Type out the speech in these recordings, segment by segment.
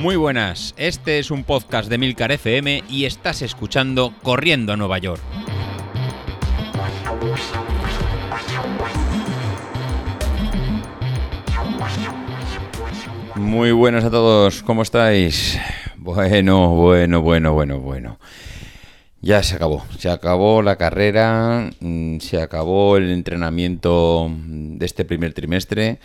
Muy buenas, este es un podcast de Milcar FM y estás escuchando Corriendo a Nueva York. Muy buenas a todos, ¿cómo estáis? Bueno, bueno, bueno, bueno, bueno. Ya se acabó, se acabó la carrera, mm, se acabó el entrenamiento de este primer trimestre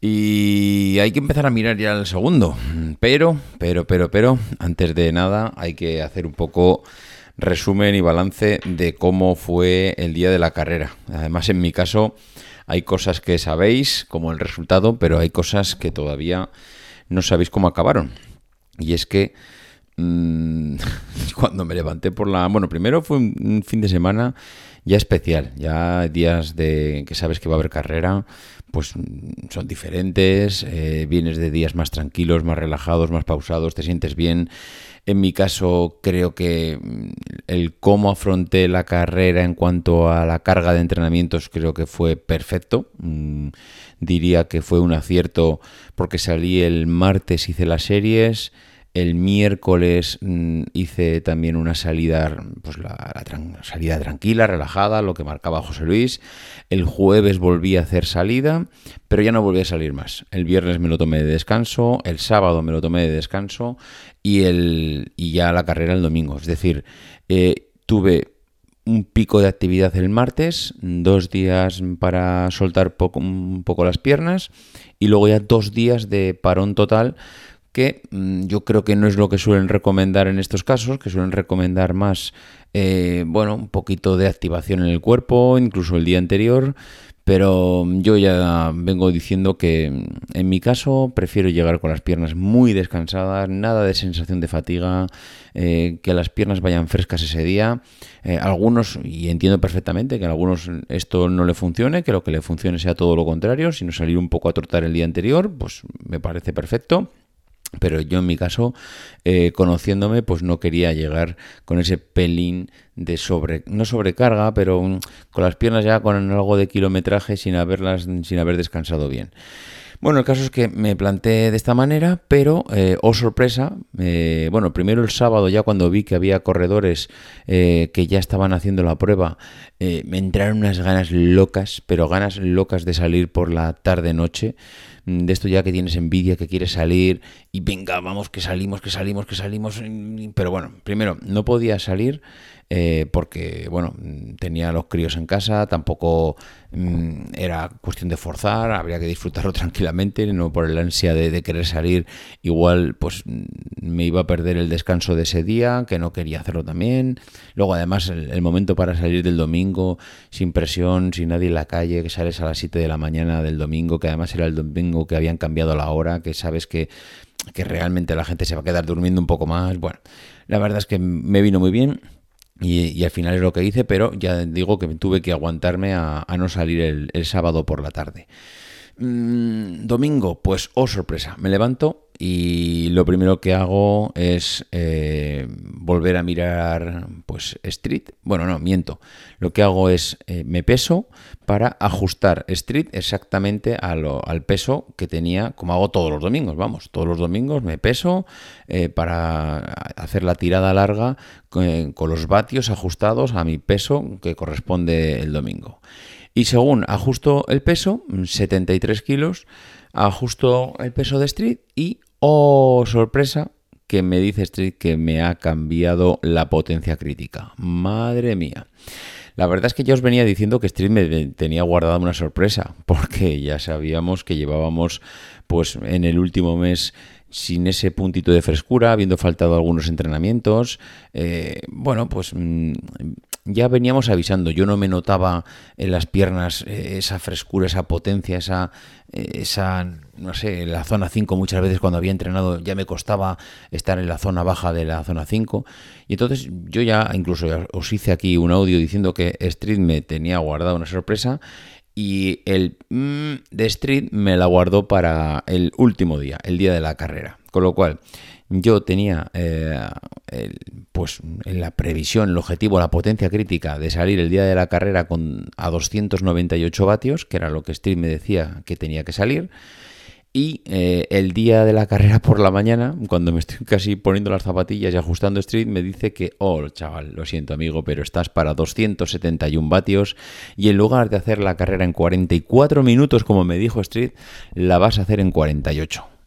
y hay que empezar a mirar ya el segundo. Pero, pero, pero, pero, antes de nada hay que hacer un poco resumen y balance de cómo fue el día de la carrera. Además, en mi caso, hay cosas que sabéis, como el resultado, pero hay cosas que todavía no sabéis cómo acabaron. Y es que mm, cuando me levanté por la... Bueno, primero fue un fin de semana ya especial, ya días de que sabes que va a haber carrera, pues son diferentes, eh, vienes de días más tranquilos, más relajados, más pausados, te sientes bien. En mi caso, creo que mm, el cómo afronté la carrera en cuanto a la carga de entrenamientos creo que fue perfecto. Mm, diría que fue un acierto porque salí el martes, hice las series, el miércoles mm, hice también una salida, pues la, salida tranquila, relajada, lo que marcaba José Luis. El jueves volví a hacer salida, pero ya no volví a salir más. El viernes me lo tomé de descanso, el sábado me lo tomé de descanso y, el, y ya la carrera el domingo. Es decir, eh, tuve un pico de actividad el martes, dos días para soltar un poco las piernas y luego ya dos días de parón total que mm, yo creo que no es lo que suelen recomendar en estos casos, que suelen recomendar más, eh, bueno, un poquito de activación en el cuerpo, incluso el día anterior, pero yo ya vengo diciendo que mm, en mi caso prefiero llegar con las piernas muy descansadas, nada de sensación de fatiga, eh, que las piernas vayan frescas ese día. Eh, algunos, y entiendo perfectamente que a algunos esto no le funcione, que lo que le funcione sea todo lo contrario, sino salir un poco a trotar el día anterior, pues me parece perfecto. Pero yo en mi caso, eh, conociéndome, pues no quería llegar con ese pelín de sobre, no sobrecarga, pero con las piernas ya con algo de kilometraje sin haberlas, sin haber descansado bien. Bueno, el caso es que me planteé de esta manera, pero, eh, oh sorpresa, eh, bueno, primero el sábado ya cuando vi que había corredores eh, que ya estaban haciendo la prueba, me entraron unas ganas locas, pero ganas locas de salir por la tarde-noche, mm, de esto ya que tienes envidia, que quieres salir y venga, vamos, que salimos, que salimos, que salimos, pero bueno, primero, no podía salir eh, porque, bueno, tenía los críos en casa, tampoco mm, era cuestión de forzar, habría que disfrutarlo tranquilamente, no por el ansia de, querer salir, igual pues mm, me iba a perder el descanso de ese día, que no quería hacerlo también. Luego, además, el, momento para salir del domingo, sin presión, sin nadie en la calle, que sales a las 7 de la mañana del domingo, que además era el domingo que habían cambiado la hora, que sabes que que realmente la gente se va a quedar durmiendo un poco más. Bueno, la verdad es que me vino muy bien. Y, al final es lo que hice, pero ya digo que tuve que aguantarme a, no salir el, sábado por la tarde. Mm, domingo, pues oh sorpresa, me levanto y lo primero que hago es eh, volver a mirar pues Street. Bueno, no, miento. Lo que hago es eh, me peso para ajustar Street exactamente al peso que tenía, como hago todos los domingos. Vamos, todos los domingos me peso eh, para hacer la tirada larga con, con los vatios ajustados a mi peso que corresponde el domingo. Y según ajusto el peso, 73 kilos, ajusto el peso de Street y Oh, sorpresa, que me dice Street que me ha cambiado la potencia crítica. Madre mía. La verdad es que ya os venía diciendo que Street me tenía guardada una sorpresa, porque ya sabíamos que llevábamos pues en el último mes sin ese puntito de frescura, habiendo faltado algunos entrenamientos. Eh, bueno, pues mm, ya veníamos avisando. Yo no me notaba en las piernas eh, esa frescura, esa potencia, esa, eh, esa, no sé, la zona 5 muchas veces cuando había entrenado ya me costaba estar en la zona baja de la zona 5. Y entonces yo ya incluso os hice aquí un audio diciendo que Street me tenía guardado una sorpresa y el mm, de Street me la guardó para el último día, el día de la carrera. Con lo cual, yo tenía eh, pues la previsión, el objetivo, la potencia crítica de salir el día de la carrera con a 298 vatios, que era lo que Street me decía que tenía que salir. Y eh, el día de la carrera por la mañana, cuando me estoy casi poniendo las zapatillas y ajustando Street, me dice que, oh, chaval, lo siento amigo, pero estás para 271 vatios y en lugar de hacer la carrera en 44 minutos, como me dijo Street, la vas a hacer en 48.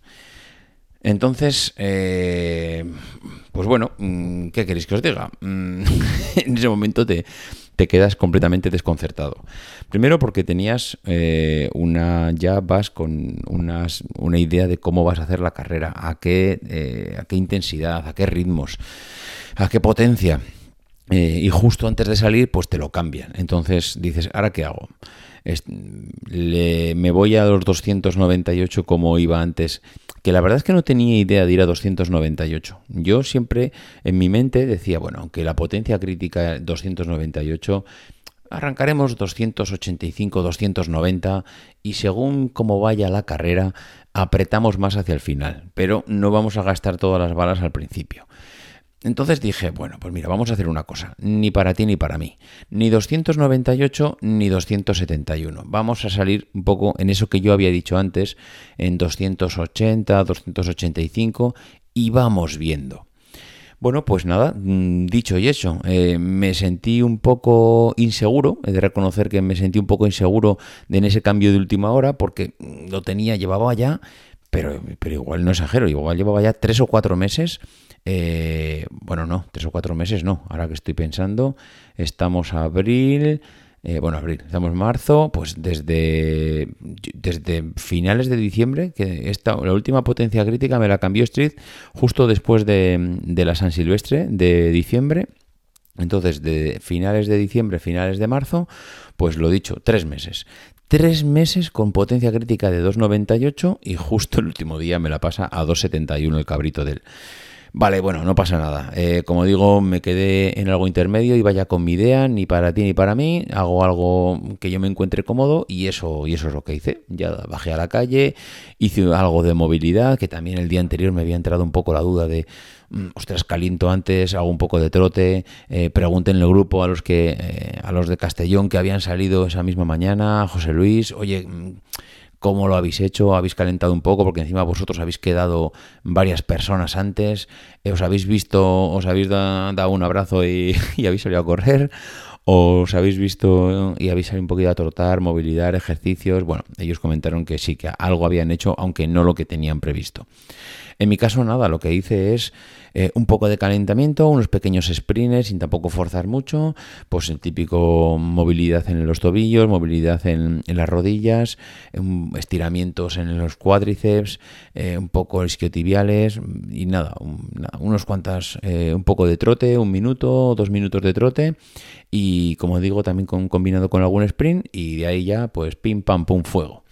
Entonces, eh, pues bueno, mm, ¿qué queréis que os diga? Mm, en ese momento te, te quedas completamente desconcertado. Primero porque tenías eh, una, ya vas con unas, una idea de cómo vas a hacer la carrera, a qué, eh, a qué intensidad, a qué ritmos, a qué potencia. Eh, y justo antes de salir, pues te lo cambian. Entonces dices, ¿ahora qué hago? Me voy a los 298 como iba antes que la verdad es que no tenía idea de ir a 298. Yo siempre en mi mente decía, bueno, aunque la potencia crítica 298, arrancaremos 285, 290 y según cómo vaya la carrera, apretamos más hacia el final, pero no vamos a gastar todas las balas al principio. Entonces dije, bueno, pues mira, vamos a hacer una cosa, ni para ti ni para mí, ni 298 ni 271. Vamos a salir un poco en eso que yo había dicho antes, en 280, 285 y vamos viendo. Bueno, pues nada, mm, dicho y hecho, eh, me sentí un poco inseguro, he de reconocer que me sentí un poco inseguro en ese cambio de última hora porque lo tenía, llevaba ya, pero, pero igual no exagero, igual llevaba ya tres o cuatro meses eh, bueno, no, tres o cuatro meses no. Ahora que estoy pensando, estamos a abril. Eh, bueno, abril, estamos en marzo, pues desde, desde finales de diciembre, que esta, la última potencia crítica me la cambió Street justo después de, de la San Silvestre de diciembre. Entonces, de finales de diciembre, finales de marzo, pues lo dicho, tres meses. Tres meses con potencia crítica de 2,98 y justo el último día me la pasa a 2,71 el cabrito del. Vale, bueno, no pasa nada. Eh, como digo, me quedé en algo intermedio y vaya con mi idea, ni para ti ni para mí. Hago algo que yo me encuentre cómodo y eso, y eso es lo que hice. Ya bajé a la calle, hice algo de movilidad, que también el día anterior me había entrado un poco la duda de, mm, ostras, caliento antes, hago un poco de trote. Eh, pregunten en el grupo a los que, eh, a los de Castellón que habían salido esa misma mañana, José Luis, oye mm, cómo lo habéis hecho, habéis calentado un poco, porque encima vosotros habéis quedado varias personas antes, eh, os habéis visto, os habéis dado un abrazo y, habéis salido a correr, os habéis visto y habéis salido un poquito a trotar, movilidad, ejercicios. Bueno, ellos comentaron que sí, que algo habían hecho, aunque no lo que tenían previsto. En mi caso, nada, lo que hice es eh, un poco de calentamiento, unos pequeños sprints sin tampoco forzar mucho, pues el típico movilidad en los tobillos, movilidad en, las rodillas, estiramientos en los cuádriceps, eh, un poco isquiotibiales y nada, unos cuantas, eh, un poco de trote, un minuto, dos minutos de trote y como digo también con, combinado con algún sprint y de ahí ya pues pim pam pum fuego.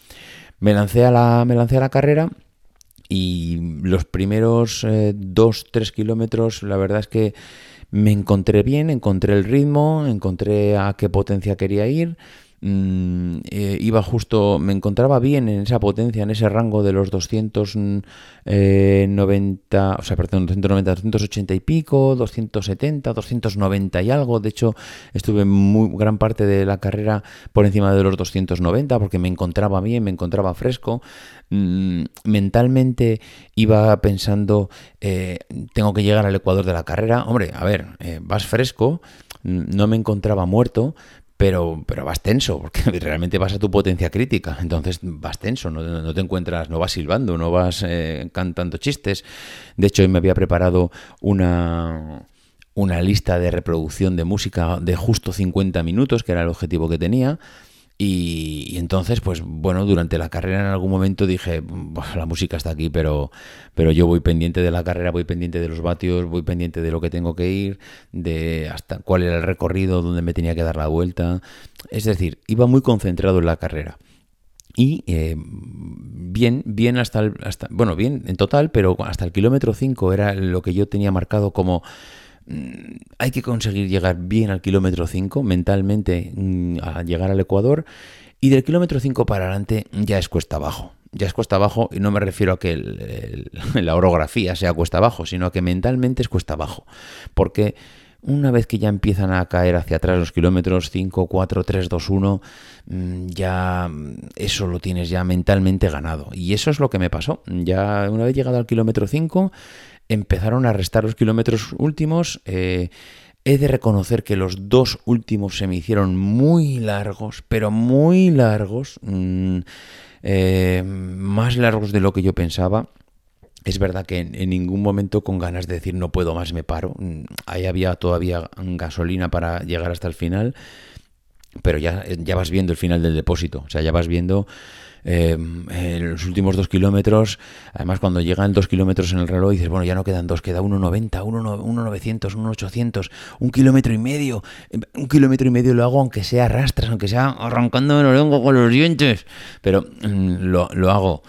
Me lancé a la, me lancé a la carrera y los primeros 2-3 eh, kilómetros, la verdad es que me encontré bien, encontré el ritmo, encontré a qué potencia quería ir. Mm, eh, iba justo, me encontraba bien en esa potencia, en ese rango de los 290, eh, o sea, perdón, 290, 280 y pico, 270, 290 y algo. De hecho, estuve muy gran parte de la carrera por encima de los 290 porque me encontraba bien, me encontraba fresco. Mm, mentalmente iba pensando, eh, tengo que llegar al ecuador de la carrera. Hombre, a ver, vas fresco, no me encontraba muerto, pero, pero vas tenso, porque realmente vas a tu potencia crítica, entonces vas tenso, no, te encuentras, no vas silbando, no vas eh, cantando chistes. De hecho, hoy me había preparado una, una lista de reproducción de música de justo 50 minutos, que era el objetivo que tenía. Y, entonces, pues bueno, durante la carrera en algún momento dije, la música está aquí, pero, pero yo voy pendiente de la carrera, voy pendiente de los vatios, voy pendiente de lo que tengo que ir, de hasta cuál era el recorrido, dónde me tenía que dar la vuelta. Es decir, iba muy concentrado en la carrera. Y eh, bien, bien hasta el, bueno, bien en total, pero hasta el kilómetro 5 era lo que yo tenía marcado como hay que conseguir llegar bien al kilómetro 5 mentalmente mm, a llegar al Ecuador y del kilómetro 5 para adelante ya es cuesta abajo. Ya es cuesta abajo y no me refiero a que la orografía sea cuesta abajo, sino a que mentalmente es cuesta abajo. Porque una vez que ya empiezan a caer hacia atrás los kilómetros 5, 4, 3, 2, 1, ya eso lo tienes ya mentalmente ganado. Y eso es lo que me pasó. Ya una vez llegado al kilómetro 5, empezaron a restar los kilómetros últimos. Eh, he de reconocer que los dos últimos se me hicieron muy largos, pero muy largos, mm, eh, más largos de lo que yo pensaba. Es verdad que en, ningún momento con ganas de decir no puedo más me paro. Mm, ahí había todavía gasolina para llegar hasta el final, pero ya, ya vas viendo el final del depósito. O sea, ya vas viendo eh, en los últimos dos kilómetros. Además, cuando llegan dos kilómetros en el reloj, dices, bueno, ya no quedan dos, queda 1,90, 1,900, 1,800, un kilómetro y medio. Un kilómetro y medio lo hago aunque sea rastras, aunque sea arrancándome lo lengua con los dientes, pero mm, lo, lo hago.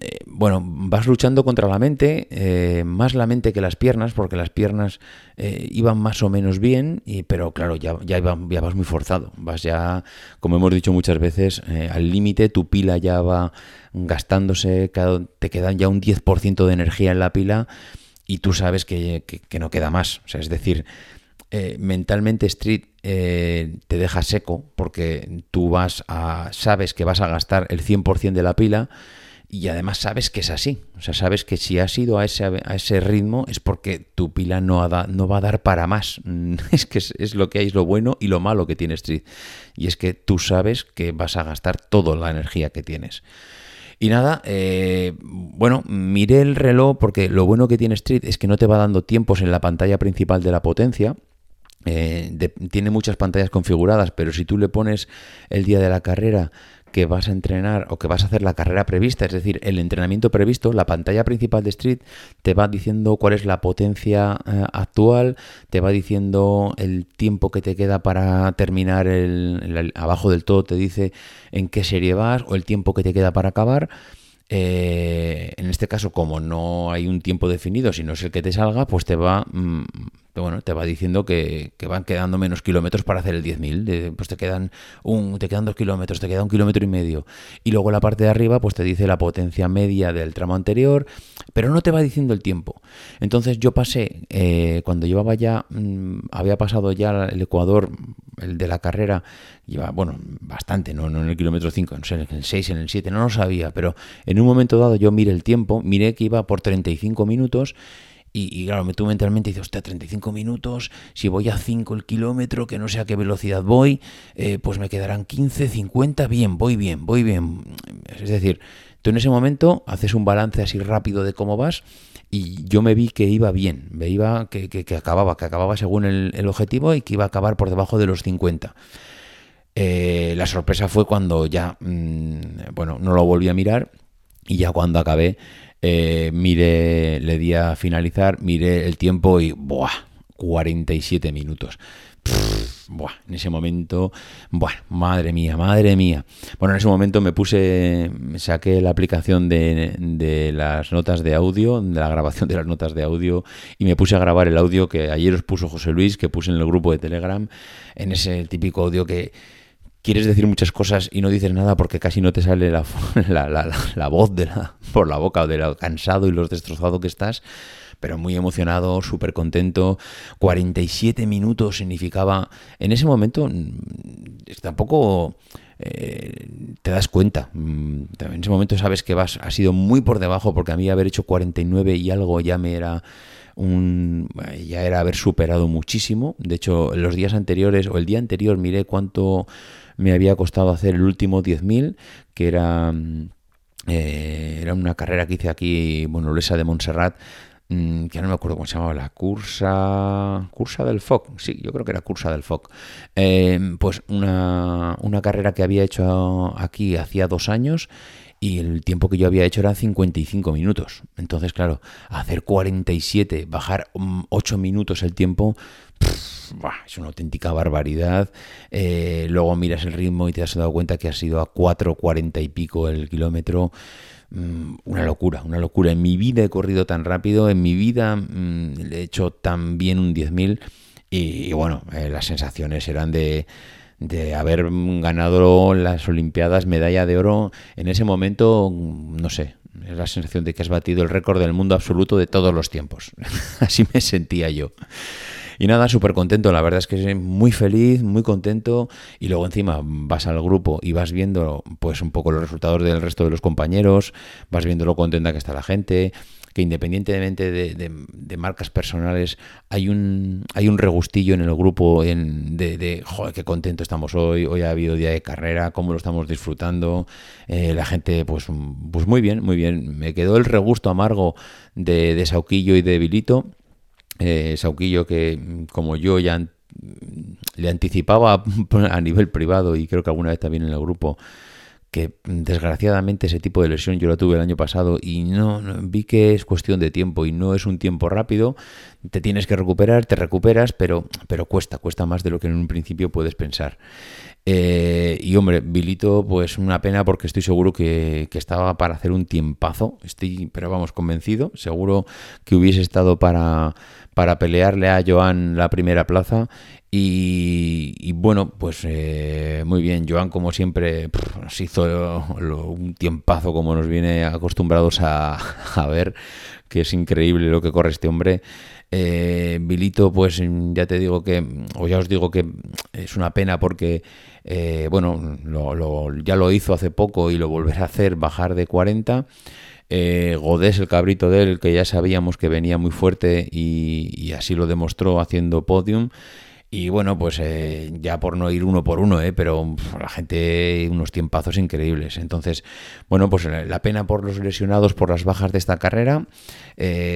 Eh, bueno, vas luchando contra la mente, eh, más la mente que las piernas, porque las piernas eh, iban más o menos bien, y, pero claro, ya, ya, ya, vas muy forzado, vas ya, como hemos dicho muchas veces, al límite, tu pila ya va gastándose, te quedan ya un 10% de energía en la pila y tú sabes que, no queda más, o sea, es decir, mentalmente Street te deja seco porque tú vas a, sabes que vas a gastar el 100% de la pila, y además sabes que es así. O sea, sabes que si has ido a ese, a ese ritmo es porque tu pila no, no va a dar para más. Es que es, lo que hay, es lo bueno y lo malo que tiene Street. Y es que tú sabes que vas a gastar toda la energía que tienes. Y nada, eh, bueno, miré el reloj porque lo bueno que tiene Street es que no te va dando tiempos en la pantalla principal de la potencia. Eh, tiene muchas pantallas configuradas, pero si tú le pones el día de la carrera que vas a entrenar o que vas a hacer la carrera prevista, es decir, el entrenamiento previsto, la pantalla principal de Street te va diciendo cuál es la potencia eh, actual, te va diciendo el tiempo que te queda para terminar el, abajo del todo, te dice en qué serie vas o el tiempo que te queda para acabar. Eh, en este caso, como no hay un tiempo definido, sino es el que te salga, pues te va mm, bueno, te va diciendo que, van quedando menos kilómetros para hacer el 10.000. Pues te quedan, un, te quedan dos kilómetros, te queda un kilómetro y medio. Y luego la parte de arriba pues te dice la potencia media del tramo anterior, pero no te va diciendo el tiempo. Entonces yo pasé, eh, cuando llevaba ya, mm, había pasado ya el Ecuador, el de la carrera, lleva, bueno, bastante, no, en el kilómetro 5, no sé, en el 6, en el 7, no lo sabía, pero en un momento dado yo miré el tiempo, miré que iba por 35 minutos y, claro, tú mentalmente dices, hostia, 35 minutos, si voy a 5 el kilómetro, que no sé a qué velocidad voy, eh, pues me quedarán 15, 50, bien, voy bien, voy bien. Es decir, tú en ese momento haces un balance así rápido de cómo vas y yo me vi que iba bien, me iba que, que, acababa, que acababa según el, objetivo y que iba a acabar por debajo de los 50. Eh, la sorpresa fue cuando ya, mm, bueno, no lo volví a mirar y ya cuando acabé eh, mire, le di a finalizar, miré el tiempo y ¡buah! 47 minutos. buah, en ese momento, buah, madre mía, madre mía. Bueno, en ese momento me puse, saqué la aplicación de, de, las notas de audio, de la grabación de las notas de audio, y me puse a grabar el audio que ayer os puso José Luis, que puse en el grupo de Telegram, en ese típico audio que quieres decir muchas cosas y no dices nada porque casi no te sale la, la, voz de la, por la boca o de lo cansado y lo destrozado que estás, pero muy emocionado, súper contento. 47 minutos significaba, en ese momento mm, tampoco eh, te das cuenta. Mm, en ese momento sabes que vas, ha sido muy por debajo porque a mí haber hecho 49 y algo ya me era un ya era haber superado muchísimo. De hecho, los días anteriores o el día anterior miré cuánto me había costado hacer el último 10.000, que era, mm, eh, era una carrera que hice aquí, bueno, esa de Montserrat, mm, que no me acuerdo cómo se llamaba, la Cursa, Cursa del FOC, sí, yo creo que era Cursa del FOC. Eh, pues una, una carrera que había hecho aquí hacía dos años y el tiempo que yo había hecho eran 55 minutos. Entonces, claro, hacer 47, bajar 8 mm, minutos el tiempo, es una auténtica barbaridad. Eh, luego miras el ritmo y te has dado cuenta que ha sido a 4.40 y pico el kilómetro. Mm, una locura, una locura. En mi vida he corrido tan rápido, en mi vida mm, he hecho tan bien un 10.000 y, bueno, eh, las sensaciones eran de, de haber ganado las Olimpiadas, medalla de oro. En ese momento, no sé, es la sensación de que has batido el récord del mundo absoluto de todos los tiempos. Así me sentía yo. Y nada, súper contento, la verdad es que soy muy feliz, muy contento y luego encima vas al grupo y vas viendo pues un poco los resultados del resto de los compañeros, vas viendo lo contenta que está la gente, que independientemente de, marcas personales, hay un, hay un regustillo en el grupo en, de, joder, qué contento estamos hoy, hoy ha habido día de carrera, cómo lo estamos disfrutando, eh, la gente, pues, pues muy bien, muy bien. Me quedó el regusto amargo de, de Sauquillo y de Vilito. Eh, Sauquillo que, como yo ya le anticipaba a nivel privado y creo que alguna vez también en el grupo, que desgraciadamente ese tipo de lesión yo la tuve el año pasado y no, vi que es cuestión de tiempo y no es un tiempo rápido, te tienes que recuperar, te recuperas, pero, pero cuesta, cuesta más de lo que en un principio puedes pensar. Eh, y hombre, Vilito, pues una pena porque estoy seguro que, que, estaba para hacer un tiempazo, estoy, pero vamos, convencido, seguro que hubiese estado para, para pelearle a Joan la primera plaza y, bueno, pues eh, muy bien, Joan como siempre nos hizo un tiempazo como nos viene acostumbrados a, ver, que es increíble lo que corre este hombre. Eh, pues ya te digo que, o ya os digo que es una pena porque, eh, bueno, ya lo hizo hace poco y lo volverá a hacer, bajar de 40. Eh, Godés, el cabrito de él, que ya sabíamos que venía muy fuerte y así lo demostró haciendo podium. Y bueno, pues eh, ya por no ir uno por uno, eh, pero la gente, unos tiempazos increíbles. Entonces, bueno, pues eh, la pena por los lesionados, por las bajas de esta carrera.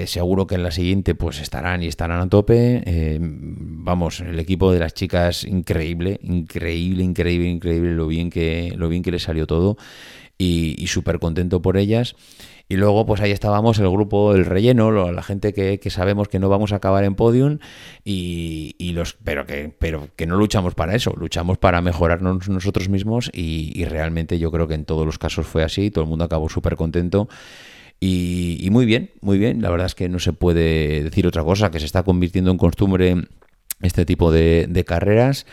seguro que en la siguiente pues estarán y estarán a tope. vamos, el equipo de las chicas, increíble, increíble, increíble, increíble lo bien que, lo bien que les salió todo. Y, y súper contento por ellas. Y luego, pues ahí estábamos el grupo, el relleno, la gente que, sabemos que no vamos a acabar en podium, y, los, pero, que, pero que no luchamos para eso, luchamos para mejorarnos nosotros mismos y, realmente yo creo que en todos los casos fue así, todo el mundo acabó súper contento. Y, muy bien, muy bien. La verdad es que no se puede decir otra cosa, que se está convirtiendo en costumbre este tipo de, de carreras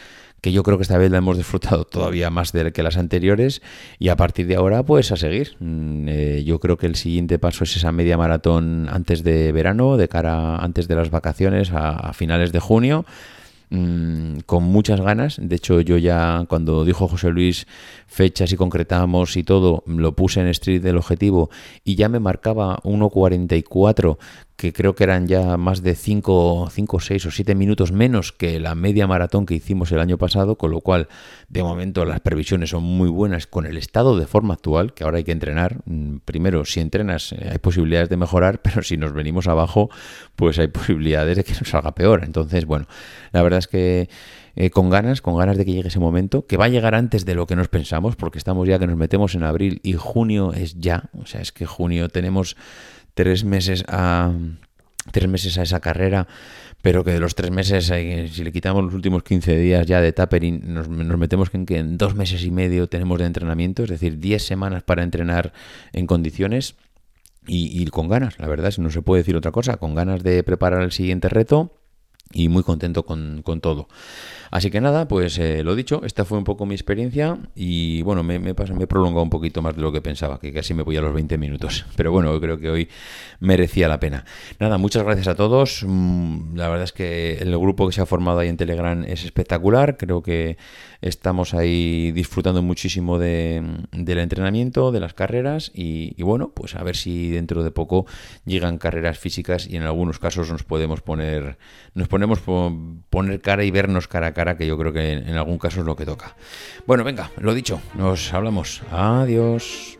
que yo creo que esta vez la hemos disfrutado todavía más de que las anteriores y a partir de ahora pues a seguir. Mm, eh, yo creo que el siguiente paso es esa media maratón antes de verano, de cara antes de las vacaciones a finales de junio Mm, con muchas ganas. De hecho, yo ya cuando dijo José Luis fechas y concretamos y todo, lo puse en street del objetivo y ya me marcaba 1.44, que creo que eran ya más de 5, 5, 6 o 7 minutos menos que la media maratón que hicimos el año pasado, con lo cual de momento las previsiones son muy buenas con el estado de forma actual, que ahora hay que entrenar. Mm, primero, si entrenas eh, hay posibilidades de mejorar, pero si nos venimos abajo, pues hay posibilidades de que nos salga peor. Entonces, bueno, la verdad es que eh, con ganas, con ganas de que llegue ese momento, que va a llegar antes de lo que nos pensamos, porque estamos ya que nos metemos en abril y junio es ya, o sea, es que junio tenemos tres meses a tres meses a esa carrera, pero que de los tres meses, eh, si le quitamos los últimos 15 días ya de tapering, nos, metemos en que en dos meses y medio tenemos de entrenamiento, es decir, 10 semanas para entrenar en condiciones y, y con ganas, la verdad, si no se puede decir otra cosa, con ganas de preparar el siguiente reto y muy contento con, con todo. Así que nada, pues eh, lo dicho, esta fue un poco mi experiencia y bueno, me, me, me he prolongado un poquito más de lo que pensaba, que casi me voy a los 20 minutos. Pero bueno, creo que hoy merecía la pena. Nada, muchas gracias a todos. Mm, la verdad es que el grupo que se ha formado ahí en Telegram es espectacular. Creo que estamos ahí disfrutando muchísimo de, del entrenamiento, de las carreras y, bueno, pues a ver si dentro de poco llegan carreras físicas y en algunos casos nos podemos poner, ponemos poner cara y vernos cara a cara, que yo creo que en algún caso es lo que toca. Bueno, venga, lo dicho, nos hablamos. Adiós.